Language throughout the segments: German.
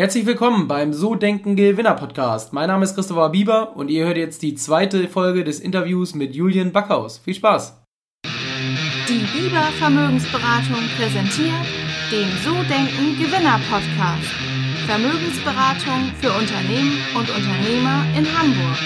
Herzlich willkommen beim So Denken Gewinner Podcast. Mein Name ist Christopher Bieber und ihr hört jetzt die zweite Folge des Interviews mit Julian Backhaus. Viel Spaß! Die Bieber Vermögensberatung präsentiert den So Denken Gewinner Podcast. Vermögensberatung für Unternehmen und Unternehmer in Hamburg.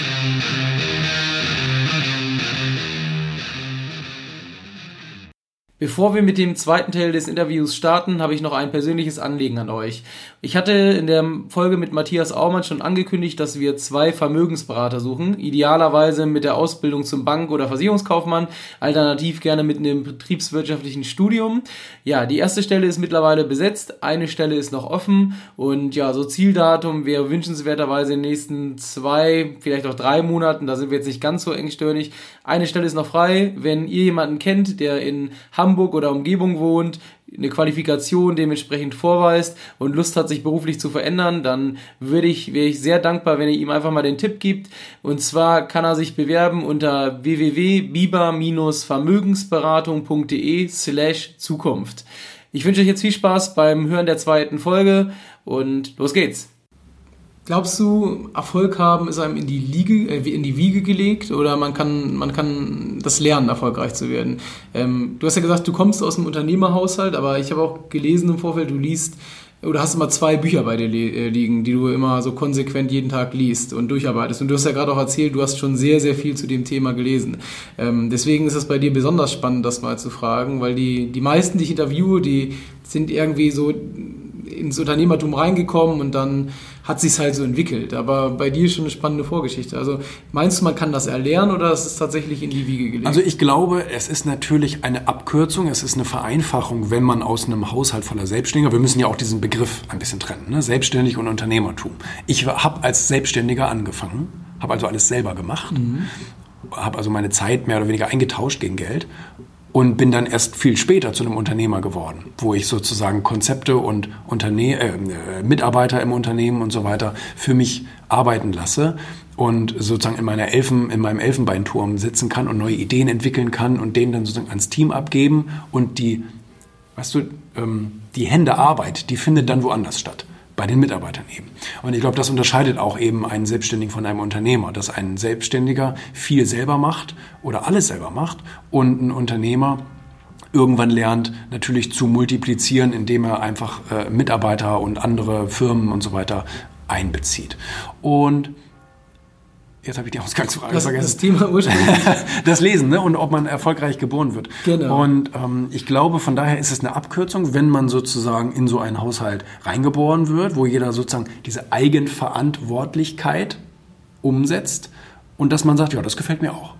Bevor wir mit dem zweiten Teil des Interviews starten, habe ich noch ein persönliches Anliegen an euch. Ich hatte in der Folge mit Matthias Aumann schon angekündigt, dass wir zwei Vermögensberater suchen. Idealerweise mit der Ausbildung zum Bank- oder Versicherungskaufmann, alternativ gerne mit einem betriebswirtschaftlichen Studium. Ja, die erste Stelle ist mittlerweile besetzt, eine Stelle ist noch offen und ja, so Zieldatum wäre wünschenswerterweise in den nächsten zwei, vielleicht auch drei Monaten, da sind wir jetzt nicht ganz so engstirnig. Eine Stelle ist noch frei. Wenn ihr jemanden kennt, der in Hamburg oder Umgebung wohnt, eine Qualifikation dementsprechend vorweist und Lust hat, sich beruflich zu verändern, dann würde ich, wäre ich sehr dankbar, wenn ihr ihm einfach mal den Tipp gibt. Und zwar kann er sich bewerben unter www.biber-vermögensberatung.de slash Zukunft. Ich wünsche euch jetzt viel Spaß beim Hören der zweiten Folge und los geht's. Glaubst du, Erfolg haben ist einem in die, Liege, äh, in die Wiege gelegt oder man kann, man kann das lernen, erfolgreich zu werden? Ähm, du hast ja gesagt, du kommst aus einem Unternehmerhaushalt, aber ich habe auch gelesen im Vorfeld, du liest oder hast immer zwei Bücher bei dir äh, liegen, die du immer so konsequent jeden Tag liest und durcharbeitest. Und du hast ja gerade auch erzählt, du hast schon sehr, sehr viel zu dem Thema gelesen. Ähm, deswegen ist es bei dir besonders spannend, das mal zu fragen, weil die, die meisten, die ich interviewe, die sind irgendwie so ins Unternehmertum reingekommen und dann hat sich halt so entwickelt. Aber bei dir ist schon eine spannende Vorgeschichte. Also meinst du, man kann das erlernen oder ist es tatsächlich in die Wiege gelegt? Also ich glaube, es ist natürlich eine Abkürzung, es ist eine Vereinfachung, wenn man aus einem Haushalt voller Selbstständiger, wir müssen ja auch diesen Begriff ein bisschen trennen, ne? selbstständig und Unternehmertum. Ich habe als Selbstständiger angefangen, habe also alles selber gemacht, mhm. habe also meine Zeit mehr oder weniger eingetauscht gegen Geld und bin dann erst viel später zu einem Unternehmer geworden, wo ich sozusagen Konzepte und Unterne äh, Mitarbeiter im Unternehmen und so weiter für mich arbeiten lasse und sozusagen in meiner Elfen, in meinem Elfenbeinturm sitzen kann und neue Ideen entwickeln kann und denen dann sozusagen ans Team abgeben. Und die, weißt du, ähm, die Hände Arbeit, die findet dann woanders statt bei den Mitarbeitern eben. Und ich glaube, das unterscheidet auch eben einen Selbstständigen von einem Unternehmer, dass ein Selbstständiger viel selber macht oder alles selber macht und ein Unternehmer irgendwann lernt, natürlich zu multiplizieren, indem er einfach äh, Mitarbeiter und andere Firmen und so weiter einbezieht. Und Jetzt habe ich die Ausgangsfrage das, vergessen. Das Thema ursprünglich. das Lesen, ne? Und ob man erfolgreich geboren wird. Genau. Und ähm, ich glaube, von daher ist es eine Abkürzung, wenn man sozusagen in so einen Haushalt reingeboren wird, wo jeder sozusagen diese Eigenverantwortlichkeit umsetzt und dass man sagt, ja, das gefällt mir auch.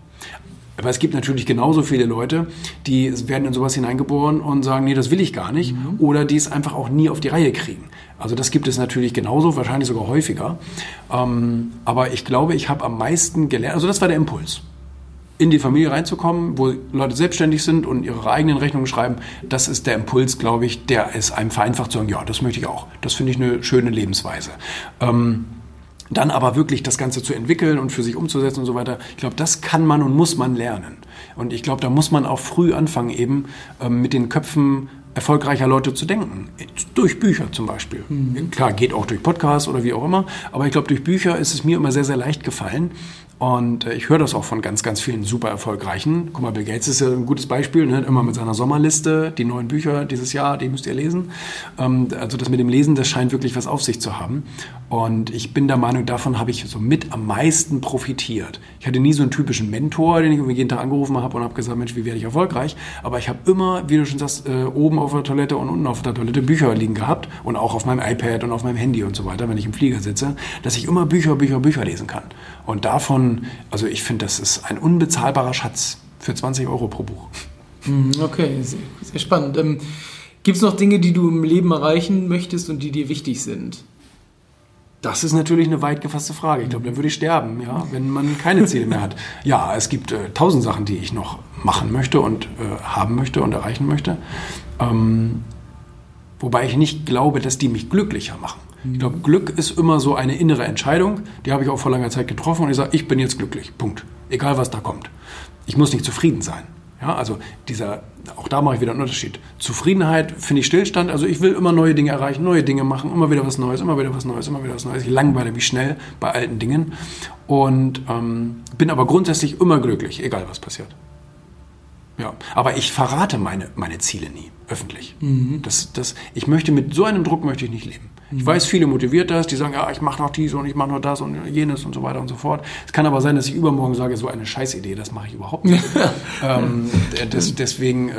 Aber es gibt natürlich genauso viele Leute, die werden in sowas hineingeboren und sagen, nee, das will ich gar nicht. Mhm. Oder die es einfach auch nie auf die Reihe kriegen. Also das gibt es natürlich genauso, wahrscheinlich sogar häufiger. Ähm, aber ich glaube, ich habe am meisten gelernt, also das war der Impuls. In die Familie reinzukommen, wo Leute selbstständig sind und ihre eigenen Rechnungen schreiben, das ist der Impuls, glaube ich, der es einem vereinfacht zu sagen, ja, das möchte ich auch. Das finde ich eine schöne Lebensweise. Ähm, dann aber wirklich das Ganze zu entwickeln und für sich umzusetzen und so weiter, ich glaube, das kann man und muss man lernen. Und ich glaube, da muss man auch früh anfangen, eben ähm, mit den Köpfen erfolgreicher Leute zu denken. Durch Bücher zum Beispiel. Mhm. Klar, geht auch durch Podcasts oder wie auch immer, aber ich glaube, durch Bücher ist es mir immer sehr, sehr leicht gefallen, und äh, ich höre das auch von ganz, ganz vielen super erfolgreichen. Guck mal, Bill Gates ist ja ein gutes Beispiel, ne? immer mit seiner Sommerliste, die neuen Bücher dieses Jahr, die müsst ihr lesen. Ähm, also das mit dem Lesen, das scheint wirklich was auf sich zu haben. Und ich bin der Meinung, davon habe ich so mit am meisten profitiert. Ich hatte nie so einen typischen Mentor, den ich jeden Tag angerufen habe und habe gesagt, Mensch, wie werde ich erfolgreich? Aber ich habe immer, wie du schon sagst, äh, oben auf der Toilette und unten auf der Toilette Bücher liegen gehabt und auch auf meinem iPad und auf meinem Handy und so weiter, wenn ich im Flieger sitze, dass ich immer Bücher, Bücher, Bücher lesen kann. Und davon also ich finde, das ist ein unbezahlbarer Schatz für 20 Euro pro Buch. Mhm, okay, sehr, sehr spannend. Ähm, Gibt es noch Dinge, die du im Leben erreichen möchtest und die dir wichtig sind? Das ist natürlich eine weit gefasste Frage. Ich glaube, dann würde ich sterben, ja, wenn man keine Ziele mehr hat. Ja, es gibt äh, tausend Sachen, die ich noch machen möchte und äh, haben möchte und erreichen möchte. Ähm, wobei ich nicht glaube, dass die mich glücklicher machen. Ich glaube, Glück ist immer so eine innere Entscheidung. Die habe ich auch vor langer Zeit getroffen und ich sage, ich bin jetzt glücklich. Punkt. Egal was da kommt. Ich muss nicht zufrieden sein. Ja, also dieser, auch da mache ich wieder einen Unterschied. Zufriedenheit finde ich Stillstand. Also ich will immer neue Dinge erreichen, neue Dinge machen, immer wieder was Neues, immer wieder was Neues, immer wieder was Neues. Ich langweile mich schnell bei alten Dingen und ähm, bin aber grundsätzlich immer glücklich, egal was passiert. Ja, aber ich verrate meine, meine Ziele nie öffentlich. Mhm. Das, das, ich möchte mit so einem Druck möchte ich nicht leben. Ich weiß, viele motiviert das, die sagen, ja, ich mache noch dies und ich mache noch das und jenes und so weiter und so fort. Es kann aber sein, dass ich übermorgen sage, so eine Scheißidee, das mache ich überhaupt nicht. ähm, des, deswegen äh,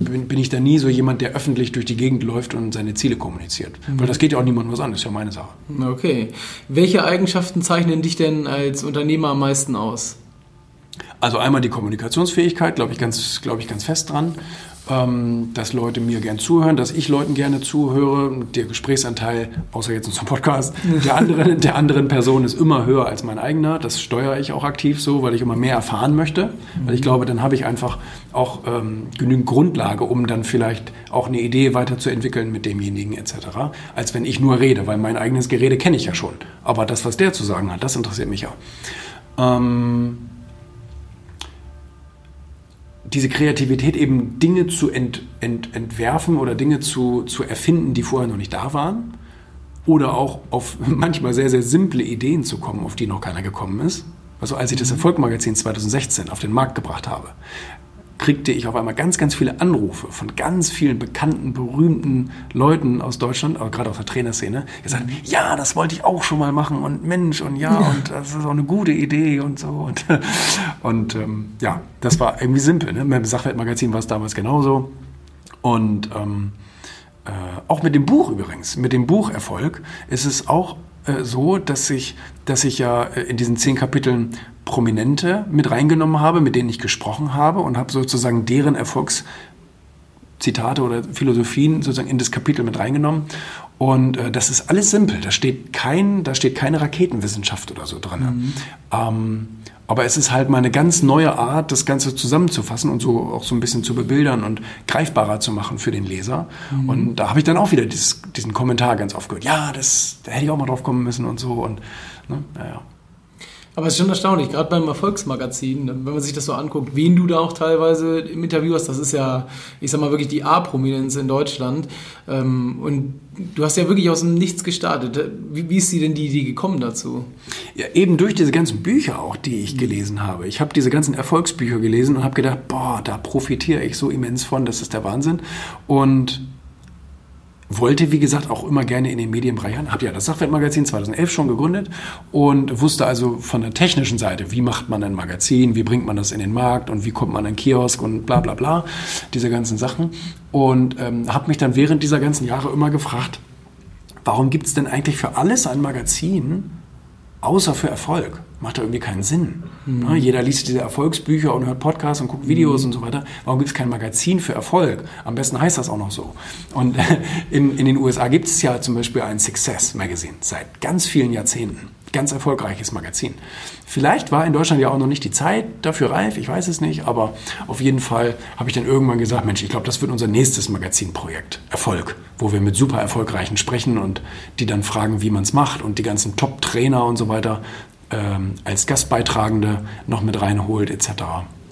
bin, bin, ich da nie so jemand, der öffentlich durch die Gegend läuft und seine Ziele kommuniziert. Mhm. Weil das geht ja auch niemandem was an, das ist ja meine Sache. Okay. Welche Eigenschaften zeichnen dich denn als Unternehmer am meisten aus? Also einmal die Kommunikationsfähigkeit, glaube ich, ganz, glaube ich, ganz fest dran, ähm, dass Leute mir gern zuhören, dass ich Leuten gerne zuhöre. Der Gesprächsanteil, außer jetzt unserem Podcast, der anderen, der anderen Person ist immer höher als mein eigener. Das steuere ich auch aktiv so, weil ich immer mehr erfahren möchte. Weil ich glaube, dann habe ich einfach auch ähm, genügend Grundlage, um dann vielleicht auch eine Idee weiterzuentwickeln mit demjenigen etc., als wenn ich nur rede, weil mein eigenes Gerede kenne ich ja schon. Aber das, was der zu sagen hat, das interessiert mich ja. Ähm, diese Kreativität eben Dinge zu ent, ent, entwerfen oder Dinge zu, zu erfinden, die vorher noch nicht da waren. Oder auch auf manchmal sehr, sehr simple Ideen zu kommen, auf die noch keiner gekommen ist. Also als ich das Erfolgmagazin 2016 auf den Markt gebracht habe, kriegte ich auf einmal ganz, ganz viele Anrufe von ganz vielen bekannten, berühmten Leuten aus Deutschland, aber gerade aus der Trainerszene, die gesagt, mhm. ja, das wollte ich auch schon mal machen und Mensch und ja, und das ist auch eine gute Idee und so. Und, und ähm, ja, das war irgendwie simpel. Ne? Beim Sachwertmagazin war es damals genauso. Und ähm, äh, auch mit dem Buch übrigens, mit dem Bucherfolg ist es auch äh, so, dass ich, dass ich ja äh, in diesen zehn Kapiteln Prominente mit reingenommen habe, mit denen ich gesprochen habe und habe sozusagen deren Erfolgszitate oder Philosophien sozusagen in das Kapitel mit reingenommen. Und äh, das ist alles simpel. Da steht kein, da steht keine Raketenwissenschaft oder so dran. Mhm. Ähm, aber es ist halt mal eine ganz neue Art, das Ganze zusammenzufassen und so auch so ein bisschen zu bebildern und greifbarer zu machen für den Leser. Mhm. Und da habe ich dann auch wieder dieses, diesen Kommentar ganz oft gehört. Ja, das, da hätte ich auch mal drauf kommen müssen und so. Und, ne, naja. Aber es ist schon erstaunlich, gerade beim Erfolgsmagazin, wenn man sich das so anguckt, wen du da auch teilweise im Interview hast, das ist ja, ich sag mal, wirklich die A-Prominenz in Deutschland. Ähm, und du hast ja wirklich aus dem Nichts gestartet. Wie, ist dir denn die Idee gekommen dazu? Ja, eben durch diese ganzen Bücher auch, die ich gelesen habe. Ich habe diese ganzen Erfolgsbücher gelesen und habe gedacht, boah, da profitiere ich so immens von, das ist der Wahnsinn. Und wollte, wie gesagt, auch immer gerne in den Medienbereich an. Habe ja das Sachwertmagazin 2011 schon gegründet und wusste also von der technischen Seite, wie macht man ein Magazin, wie bringt man das in den Markt und wie kommt man an Kiosk und bla bla bla, diese ganzen Sachen. Und ähm, habe mich dann während dieser ganzen Jahre immer gefragt, warum gibt es denn eigentlich für alles ein Magazin, außer für Erfolg? macht da irgendwie keinen Sinn. Mhm. Jeder liest diese Erfolgsbücher und hört Podcasts und guckt Videos mhm. und so weiter. Warum gibt es kein Magazin für Erfolg? Am besten heißt das auch noch so. Und in, in den USA gibt es ja zum Beispiel ein Success Magazine seit ganz vielen Jahrzehnten ganz erfolgreiches Magazin. Vielleicht war in Deutschland ja auch noch nicht die Zeit dafür reif, ich weiß es nicht, aber auf jeden Fall habe ich dann irgendwann gesagt, Mensch, ich glaube, das wird unser nächstes Magazinprojekt, Erfolg, wo wir mit super Erfolgreichen sprechen und die dann fragen, wie man es macht und die ganzen Top-Trainer und so weiter ähm, als Gastbeitragende noch mit reinholt etc.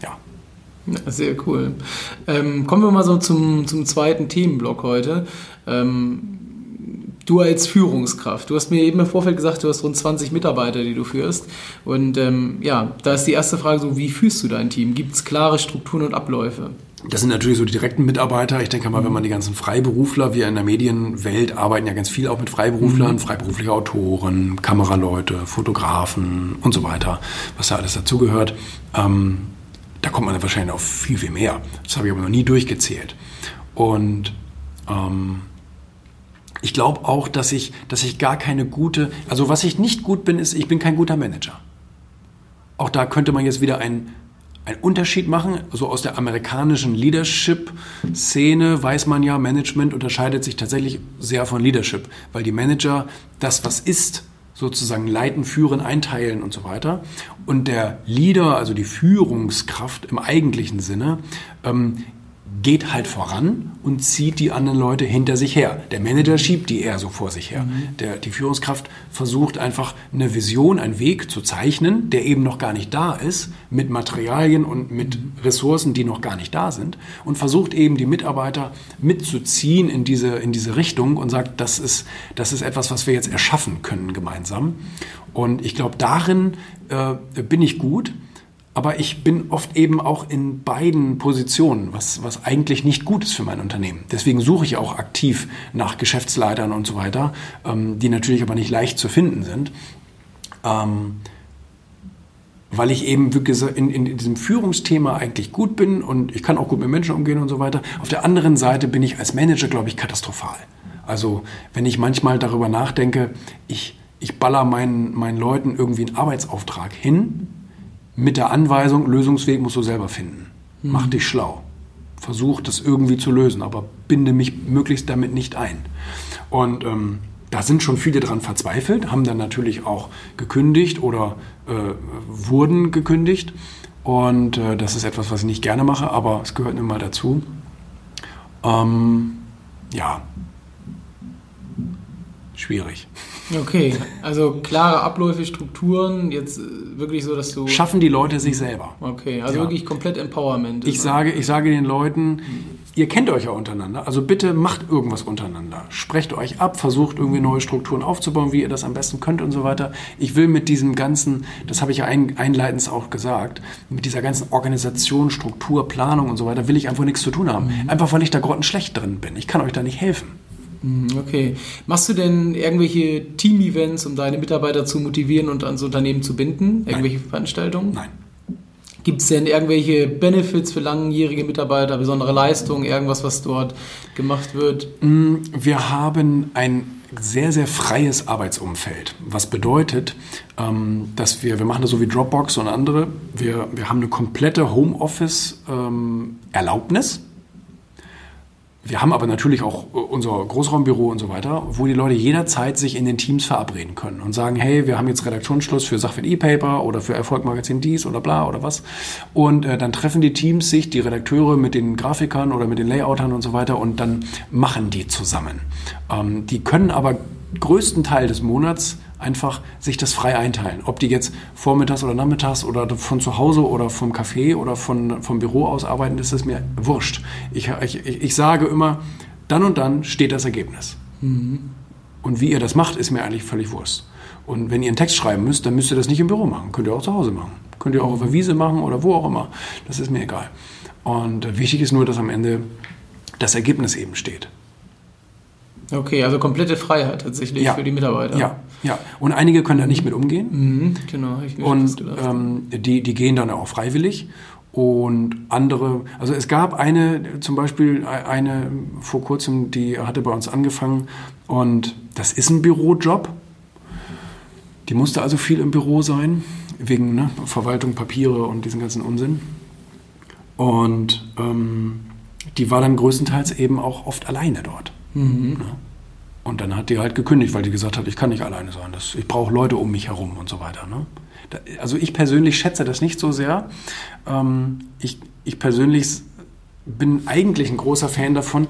Ja. sehr cool. Ähm, kommen wir mal so zum, zum zweiten Themenblock heute. Ähm, du als Führungskraft. Du hast mir eben im Vorfeld gesagt, du hast rund 20 Mitarbeiter, die du führst. Und ähm, ja, da ist die erste Frage so, wie führst du dein Team? Gibt es klare Strukturen und Abläufe? Das sind natürlich so die direkten Mitarbeiter. Ich denke mal, wenn man die ganzen Freiberufler, wir in der Medienwelt arbeiten ja ganz viel auch mit Freiberuflern, mhm. freiberufliche Autoren, Kameraleute, Fotografen und so weiter, was da alles dazugehört. Ähm, da kommt man dann wahrscheinlich auf viel, viel mehr. Das habe ich aber noch nie durchgezählt. Und ähm, ich glaube auch, dass ich, dass ich gar keine gute, also was ich nicht gut bin, ist, ich bin kein guter Manager. Auch da könnte man jetzt wieder ein einen Unterschied machen. So aus der amerikanischen Leadership-Szene weiß man ja, Management unterscheidet sich tatsächlich sehr von Leadership, weil die Manager das, was ist, sozusagen leiten, führen, einteilen und so weiter. Und der Leader, also die Führungskraft im eigentlichen Sinne, ähm, geht halt voran und zieht die anderen Leute hinter sich her. Der Manager schiebt die eher so vor sich her. Mhm. Der, die Führungskraft versucht einfach eine Vision, einen Weg zu zeichnen, der eben noch gar nicht da ist, mit Materialien und mit Ressourcen, die noch gar nicht da sind und versucht eben die Mitarbeiter mitzuziehen in diese, in diese Richtung und sagt, das ist, das ist etwas, was wir jetzt erschaffen können gemeinsam. Und ich glaube, darin äh, bin ich gut. Aber ich bin oft eben auch in beiden Positionen, was, was eigentlich nicht gut ist für mein Unternehmen. Deswegen suche ich auch aktiv nach Geschäftsleitern und so weiter, ähm, die natürlich aber nicht leicht zu finden sind. Ähm, weil ich eben wirklich in, in, diesem Führungsthema eigentlich gut bin und ich kann auch gut mit Menschen umgehen und so weiter. Auf der anderen Seite bin ich als Manager, glaube ich, katastrophal. Also wenn ich manchmal darüber nachdenke, ich, ich baller meinen, meinen Leuten irgendwie einen Arbeitsauftrag hin, mit der Anweisung, Lösungsweg musst du selber finden. Mhm. Mach dich schlau. Versuch das irgendwie zu lösen, aber binde mich möglichst damit nicht ein. Und ähm, da sind schon viele dran verzweifelt, haben dann natürlich auch gekündigt oder äh, wurden gekündigt. Und äh, das ist etwas, was ich nicht gerne mache, aber es gehört nun mal dazu. Ähm, ja, schwierig. Okay, also klare Abläufe, Strukturen, jetzt äh, wirklich so, dass du. Schaffen die Leute sich selber. Okay, also ja. wirklich komplett Empowerment. Ich sage, ich sage den Leuten, ihr kennt euch ja untereinander, also bitte macht irgendwas untereinander. Sprecht euch ab, versucht irgendwie neue Strukturen aufzubauen, wie ihr das am besten könnt und so weiter. Ich will mit diesem ganzen, das habe ich ja ein, einleitend auch gesagt, mit dieser ganzen Organisation, Struktur, Planung und so weiter, will ich einfach nichts zu tun haben. Mhm. Einfach weil ich da grottenschlecht drin bin. Ich kann euch da nicht helfen. Mhm, okay. Machst du denn irgendwelche Team-Events, um deine Mitarbeiter zu motivieren und ans Unternehmen zu binden? Irgendwelche Nein. Veranstaltungen? Nein. Gibt es denn irgendwelche Benefits für langjährige Mitarbeiter, besondere Leistungen, irgendwas, was dort gemacht wird? Mm, wir haben ein sehr, sehr freies Arbeitsumfeld. Was bedeutet, ähm, dass wir, wir machen das so wie Dropbox und andere, wir, wir haben eine komplette Homeoffice-Erlaubnis. Wir haben aber natürlich auch äh, unser Großraumbüro und so weiter, wo die Leute jederzeit sich in den Teams verabreden können und sagen, hey, wir haben jetzt Redaktionsschluss für Sachwert E-Paper oder für Erfolgmagazin dies oder bla oder was. Und äh, dann treffen die Teams sich, die Redakteure mit den Grafikern oder mit den Layoutern und so weiter und dann machen die zusammen. Ähm, die können aber größten Teil des Monats einfach sich das frei einteilen. Ob die jetzt vormittags oder nachmittags oder von zu Hause oder vom Café oder von, vom Büro aus arbeiten, ist es mir wurscht. Ich, ich, ich sage immer, dann und dann steht das Ergebnis. Mhm. Und wie ihr das macht, ist mir eigentlich völlig wurscht. Und wenn ihr einen Text schreiben müsst, dann müsst ihr das nicht im Büro machen. Könnt ihr auch zu Hause machen. Könnt ihr auch auf der Wiese machen oder wo auch immer. Das ist mir egal. Und wichtig ist nur, dass am Ende das Ergebnis eben steht. Okay, also komplette Freiheit tatsächlich ja. für die Mitarbeiter. Ja, ja. Und einige können da nicht mit umgehen. Mhm, genau. Ich und ähm, die, die gehen dann auch freiwillig. Und andere, also es gab eine, zum Beispiel eine vor kurzem, die hatte bei uns angefangen und das ist ein Bürojob. Die musste also viel im Büro sein, wegen ne, Verwaltung, Papiere und diesen ganzen Unsinn. Und ähm, die war dann größtenteils eben auch oft alleine dort. Mhm. Ne? Und dann hat die halt gekündigt, weil die gesagt hat, ich kann nicht alleine sein. Das, ich brauche Leute um mich herum und so weiter. Ne? Da, also ich persönlich schätze das nicht so sehr. Ähm, ich, ich persönlich bin eigentlich ein großer Fan davon,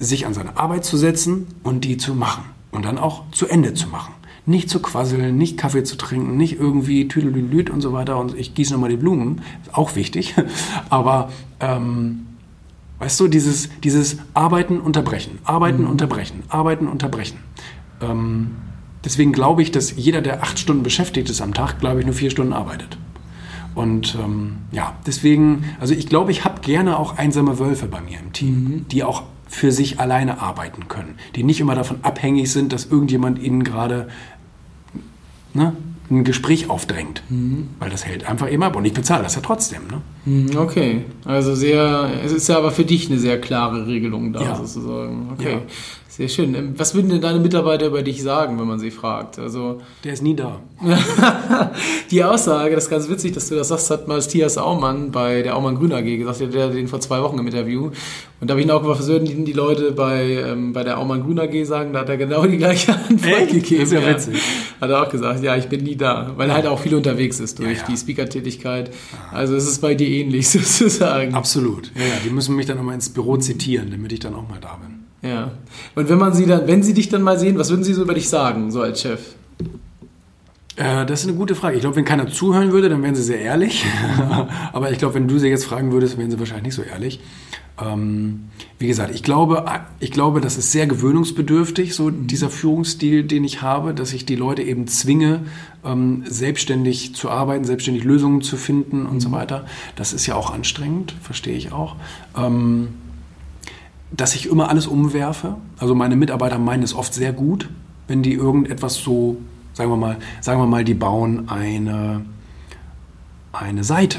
sich an seine Arbeit zu setzen und die zu machen. Und dann auch zu Ende zu machen. Nicht zu quasseln, nicht Kaffee zu trinken, nicht irgendwie Tüdelülüt und so weiter und ich gieße nochmal die Blumen. Auch wichtig. Aber ähm, Weißt du, dieses, dieses Arbeiten, unterbrechen, Arbeiten, mhm. unterbrechen, Arbeiten, unterbrechen. Ähm, deswegen glaube ich, dass jeder, der acht Stunden beschäftigt ist am Tag, glaube ich, nur vier Stunden arbeitet. Und ähm, ja, deswegen, also ich glaube, ich habe gerne auch einsame Wölfe bei mir im Team, mhm. die auch für sich alleine arbeiten können, die nicht immer davon abhängig sind, dass irgendjemand ihnen gerade ne, ein Gespräch aufdrängt. Mhm. Weil das hält einfach immer ab und ich bezahle das ja trotzdem. Ne? Mhm, okay, also sehr, es ist ja aber für dich eine sehr klare Regelung da ja. sozusagen. Okay, ja. Sehr schön. Ähm, was würden denn deine Mitarbeiter über dich sagen, wenn man sie fragt? Also der ist nie da. die Aussage, das ist ganz witzig, dass du das sagst, hat Matthias Aumann bei der Aumann Grün AG gesagt, der hat den vor zwei Wochen im Interview. Und da habe ich ihn auch gefragt, was würden die Leute bei, ähm, bei der Aumann Grün AG sagen? Da hat er genau die gleiche Antwort Echt? gegeben. Das ist ja, ja witzig. Hat er auch gesagt, ja, ich bin nie da, weil er halt auch viel unterwegs ist durch ja, ja. die Speaker-Tätigkeit. Also es ist bei dir ähnlich sozusagen. Absolut. Ja, ja, die müssen mich dann nochmal ins Büro zitieren, damit ich dann auch mal da bin. Ja. Und wenn man sie dann, wenn sie dich dann mal sehen, was würden sie so über dich sagen, so als Chef? Äh, das ist eine gute Frage. Ich glaube, wenn keiner zuhören würde, dann wären sie sehr ehrlich. Aber ich glaube, wenn du sie jetzt fragen würdest, wären sie wahrscheinlich nicht so ehrlich. Ähm, wie gesagt, ich glaube, ich glaube, das ist sehr gewöhnungsbedürftig, so dieser Führungsstil, den ich habe, dass ich die Leute eben zwinge, ähm, selbstständig zu arbeiten, selbstständig Lösungen zu finden und mhm. so weiter. Das ist ja auch anstrengend, verstehe ich auch. Ähm, dass ich immer alles umwerfe. Also meine Mitarbeiter meinen es oft sehr gut, wenn die irgendetwas so, sagen wir mal, sagen wir mal, die bauen eine, eine Seite,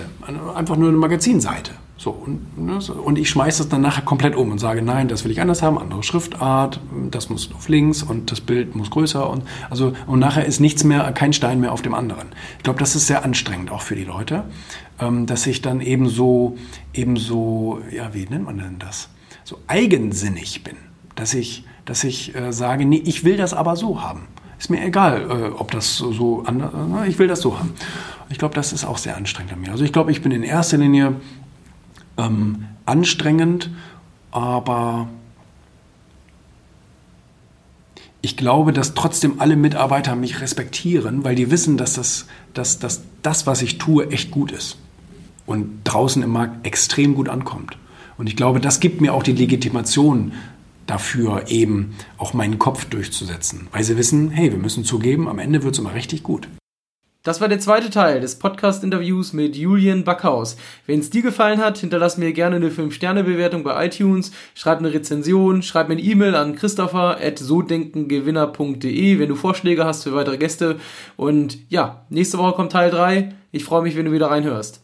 einfach nur eine Magazinseite. So, und, ne, und ich schmeiße das dann nachher komplett um und sage, nein, das will ich anders haben, andere Schriftart, das muss auf links und das Bild muss größer und also und nachher ist nichts mehr, kein Stein mehr auf dem anderen. Ich glaube, das ist sehr anstrengend auch für die Leute, ähm, dass ich dann eben so, eben so, ja, wie nennt man denn das? so eigensinnig bin, dass ich, dass ich äh, sage, nee, ich will das aber so haben. Ist mir egal, äh, ob das so, so anders, äh, ich will das so haben. Ich glaube, das ist auch sehr anstrengend an mir. Also ich glaube, ich bin in erster Linie ähm, anstrengend, aber ich glaube, dass trotzdem alle Mitarbeiter mich respektieren, weil die wissen, dass das, dass, dass das, was ich tue, echt gut ist und draußen im Markt extrem gut ankommt. Und ich glaube, das gibt mir auch die Legitimation dafür, eben auch meinen Kopf durchzusetzen. Weil sie wissen, hey, wir müssen zugeben, am Ende wird es immer richtig gut. Das war der zweite Teil des Podcast-Interviews mit Julian Backhaus. Wenn es dir gefallen hat, hinterlass mir gerne eine 5-Sterne-Bewertung bei iTunes, schreib eine Rezension, schreib mir eine E-Mail an christopher.sodenkengewinner.de, wenn du Vorschläge hast für weitere Gäste. Und ja, nächste Woche kommt Teil 3. Ich freue mich, wenn du wieder reinhörst.